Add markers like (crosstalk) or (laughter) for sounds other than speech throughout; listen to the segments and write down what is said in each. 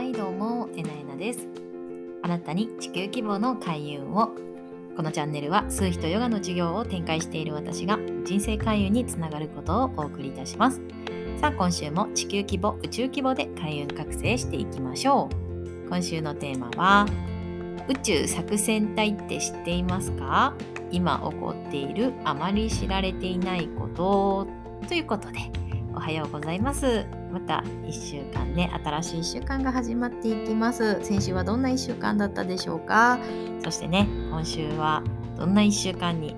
はいどうもえなえなです。あなたに地球規模の開運を。このチャンネルは数秘とヨガの授業を展開している私が人生開運につながることをお送りいたします。さあ今週も地球規模宇宙規模で開運覚醒していきましょう。今週のテーマは宇宙作戦隊って知っていますか？今起こっているあまり知られていないこと。ということでおはようございます。また1週間ね新しい1週間が始まっていきます。先週はどんな1週間だったでしょうか？そしてね今週はどんな1週間に、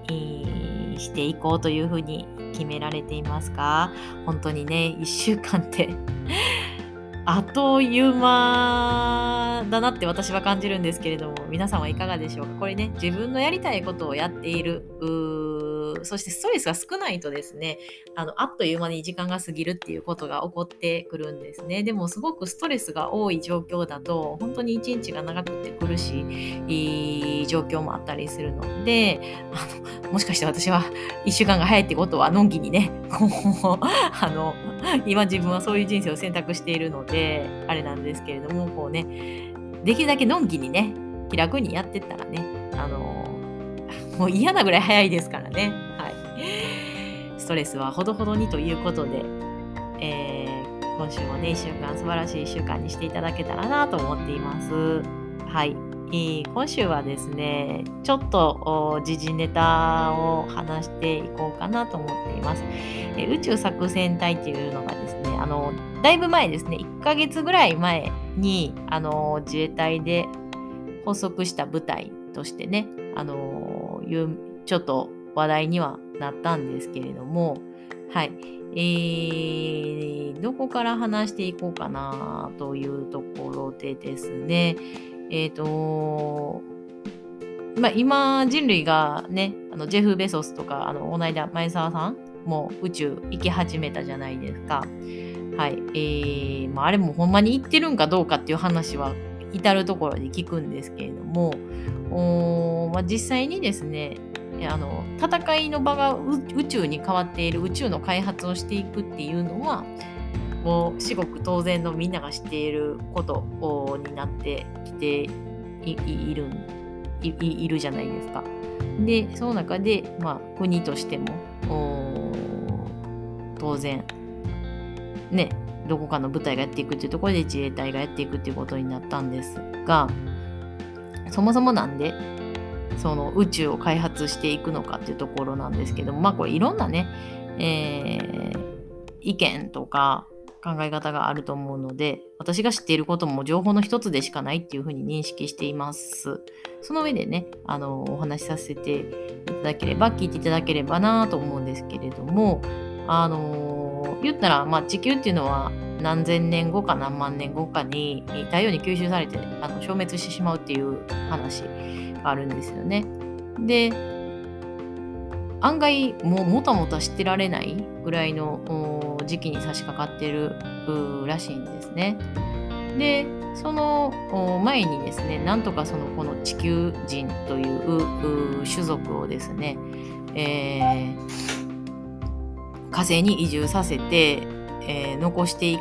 していこうというふうに決められていますか？本当にね1週間って (laughs) あっという間だなって私は感じるんですけれども皆さんはいかがでしょうか？これね自分のやりたいことをやっているそしてストレスが少ないとですねあのあっという間に時間が過ぎるっていうことが起こってくるんですね。でもすごくストレスが多い状況だと本当に一日が長くて苦しい状況もあったりするのであのもしかして私は1週間が早いってことはのんきにね (laughs) あの今自分はそういう人生を選択しているのであれなんですけれどもこうねできるだけのんきにね気楽にやってったらねあのもう嫌なぐらい早いですからね。はい。ストレスはほどほどにということで、えー、今週もね、1週間素晴らしい1週間にしていただけたらなと思っています。はい。今週はですね、ちょっと時事ネタを話していこうかなと思っています。え宇宙作戦隊っていうのがですね、あの、だいぶ前ですね、1ヶ月ぐらい前に、あの、自衛隊で発足した部隊としてね、あの、いうちょっと話題にはなったんですけれども、はい。えー、どこから話していこうかなというところでですね、えっ、ー、と、まあ、今人類がね、あのジェフ・ベソスとか、あの、この間、前澤さんも宇宙行き始めたじゃないですか。はい。えー、まあ、あれもほんまに行ってるんかどうかっていう話は至るところで聞くんですけれども、おまあ、実際にですねあの戦いの場が宇宙に変わっている宇宙の開発をしていくっていうのはもう至極当然のみんなが知っていることになってきているいるじゃないですか。でその中で、まあ、国としても当然ねどこかの部隊がやっていくっていうところで自衛隊がやっていくっていうことになったんですがそもそもなんでその宇宙を開発していくのかっていうところなんですけどもまあこれいろんなね、えー、意見とか考え方があると思うので私が知っていることも情報の一つでしかないっていうふうに認識しています。その上でねあのお話しさせていただければ聞いていただければなと思うんですけれどもあの言ったら、まあ、地球っていうのは何千年後か何万年後かに太陽に吸収されてあの消滅してしまうっていう話があるんですよね。で案外もうもたもたしてられないぐらいの時期に差し掛かってるらしいんですね。でその前にですねなんとかそのこの地球人という種族をですね、えー、火星に移住させて、えー、残してい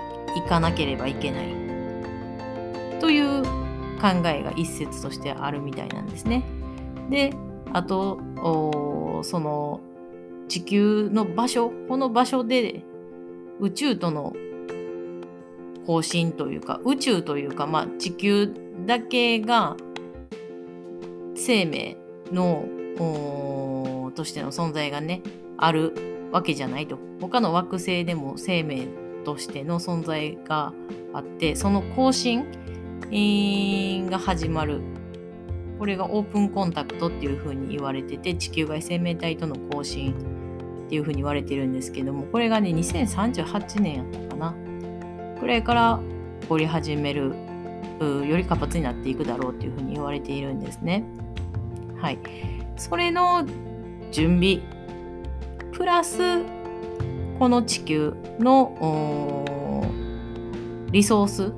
かなければいけないという考えが一説としてあるみたいなんですね。であとその地球の場所この場所で宇宙との交信というか宇宙というか、まあ、地球だけが生命のとしての存在がねあるわけじゃないと他の惑星でも生命としての存在があってその更新が始まるこれがオープンコンタクトっていうふうに言われてて地球外生命体との交信っていうふうに言われてるんですけどもこれがね2038年やったかなくらいから起こり始めるより活発になっていくだろうっていうふうに言われているんですね。はい。それの準備プラスこの地球のリソース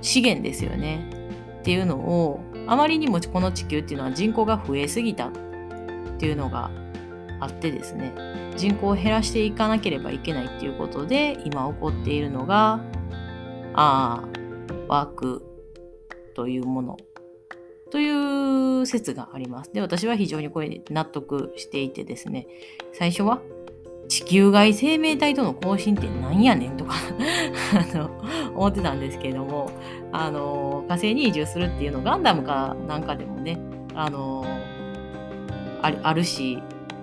資源ですよね。っていうのをあまりにもこの地球っていうのは人口が増えすぎたっていうのがあってですね。人口を減らしていかなければいけないっていうことで今起こっているのがあワークというもの。という説があります。で、私は非常にこれ納得していてですね、最初は地球外生命体との交信って何やねんとかあの思ってたんですけれどもあの火星に移住するっていうのガンダムかなんかでもねあのあるし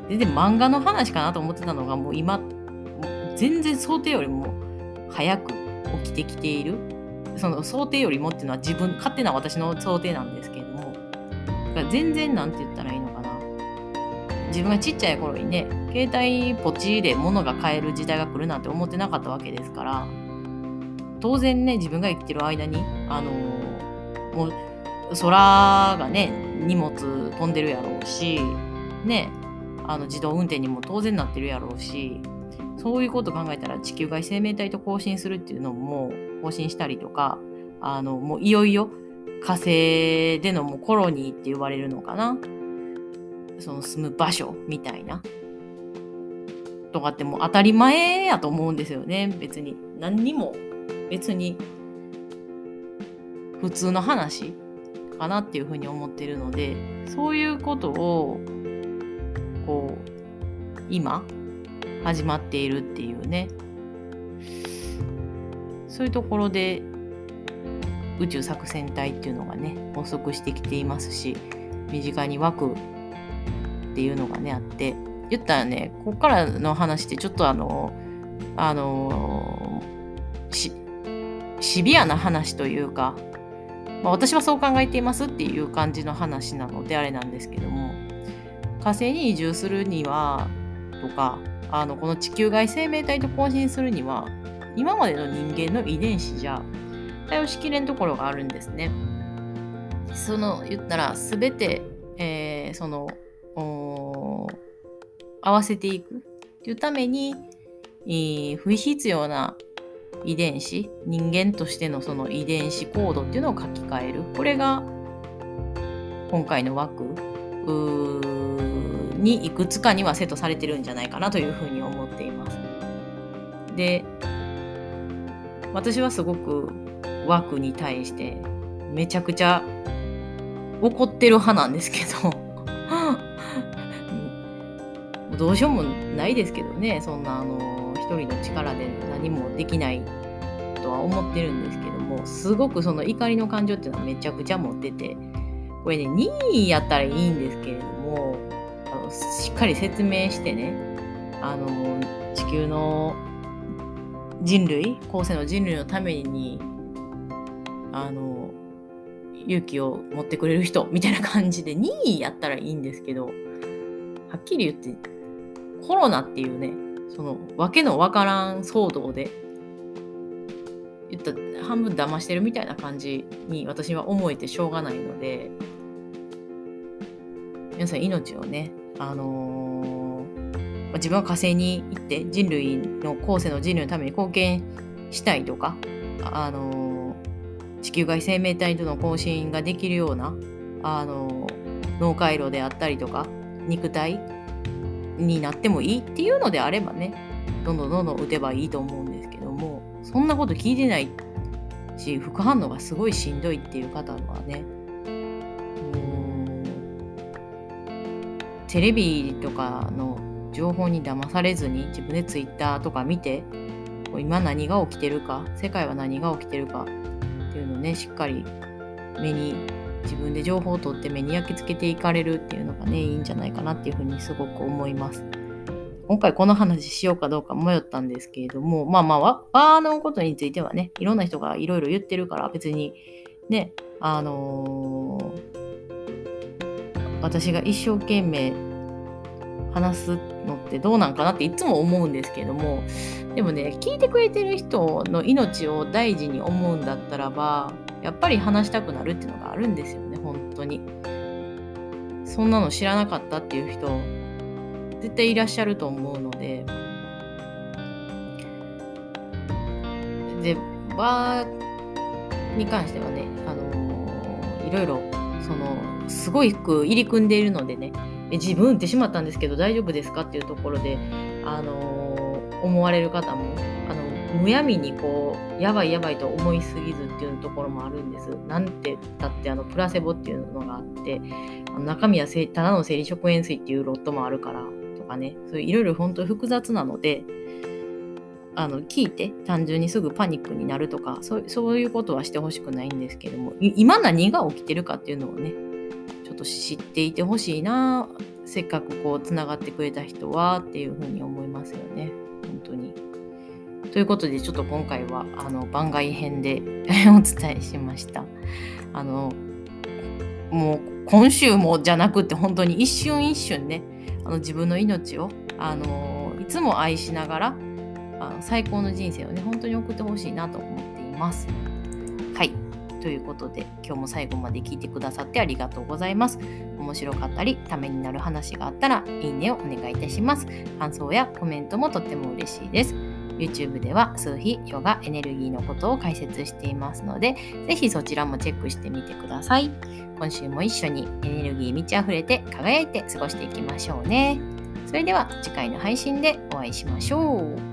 全然漫画の話かなと思ってたのがもう今全然想定よりも早く起きてきている。その想定よりもっていうのは自分勝手な私の想定なんですけれども全然なんて言ったらいい自分がちっちゃい頃にね携帯ポチで物が買える時代が来るなんて思ってなかったわけですから当然ね自分が生きてる間にあのー、もう空がね荷物飛んでるやろうしねあの自動運転にも当然なってるやろうしそういうこと考えたら地球外生命体と交信するっていうのも更新したりとかあのもういよいよ火星でのもうコロニーって言われるのかな。その住む場所みたいな。とかってもう当たり前やと思うんですよね。別に。何にも。別に。普通の話かなっていうふうに思ってるので。そういうことをこう今始まっているっていうね。そういうところで宇宙作戦隊っていうのがね発足してきていますし身近に湧くっていうのがねあって言ったらねここからの話ってちょっとあのあのシビアな話というか、まあ、私はそう考えていますっていう感じの話なのであれなんですけども火星に移住するにはとかあのこの地球外生命体と交信するには今までの人間の遺伝子じゃ対応しきれんところがあるんですね。その言ったら全て、えー、その合わせていくっていうために、えー、不必要な遺伝子人間としてのその遺伝子コードっていうのを書き換えるこれが今回の枠にいくつかにはセットされてるんじゃないかなというふうに思っています。で私はすごく枠に対してめちゃくちゃ怒ってる派なんですけどどうしようもないですけどねそんなあの一人の力で何もできないとは思ってるんですけどもすごくその怒りの感情っていうのはめちゃくちゃ持っててこれね任意やったらいいんですけれどもあのしっかり説明してねあの地球の人類後世の人類のためにあの勇気を持ってくれる人みたいな感じで任意やったらいいんですけどはっきり言ってコロナっていうね、そのわけのわからん騒動で、言った半分騙してるみたいな感じに私は思えてしょうがないので、皆さん命をね、あのー、自分は火星に行って人類の後世の人類のために貢献したいとか、あの、地球外生命体との交信ができるような、あの、脳回路であったりとか肉体になってもいいっていうのであればねどんどんどんどん打てばいいと思うんですけどもそんなこと聞いてないし副反応がすごいしんどいっていう方はねテレビとかの情報に騙されずに自分でツイッターとか見て今何が起きてるか世界は何が起きてるかっていうのをねしっかり目に自分で情報を取って目に焼き付けていかれるっていうのがねいいんじゃないかなっていうふうにすごく思います。今回この話しようかどうか迷ったんですけれどもまあまあ和のことについてはねいろんな人がいろいろ言ってるから別にねあのー、私が一生懸命話すのってどうなんかなっていつも思うんですけれどもでもね聞いてくれてる人の命を大事に思うんだったらばやっぱり話したくなるっていうのがあるんですよね本当に。そんなの知らなかったっていう人絶対いらっしゃると思うので。でバーに関してはねあの、いろいろそのすごい服入り組んでいるのでねえ自分ってしまったんですけど大丈夫ですかっていうところであの、思われる方もあのむやみにこうやばいやばいと思いすぎずっていうところもあるんです。なんてだってあのプラセボっていうのがあって中身はただの生理食塩水っていうロットもあるからとかねそういういろいろ本当複雑なのであの聞いて単純にすぐパニックになるとかそうそういうことはしてほしくないんですけども今何が起きてるかっていうのをねちょっと知っていてほしいなせっかくこうつながってくれた人はっていうふうに思いますよね。ということでちょっと今回はあの番外編で (laughs) お伝えしました。あのもう今週もじゃなくて本当に一瞬一瞬ねあの自分の命をあのいつも愛しながらあ最高の人生をね本当に送ってほしいなと思っています。はいということで今日も最後まで聞いてくださってありがとうございます。面白かったりためになる話があったらいいねをお願いいたします。感想やコメントもとっても嬉しいです。YouTube では数秘ヨガエネルギーのことを解説していますので、ぜひそちらもチェックしてみてください。今週も一緒にエネルギー満ち溢れて輝いて過ごしていきましょうね。それでは次回の配信でお会いしましょう。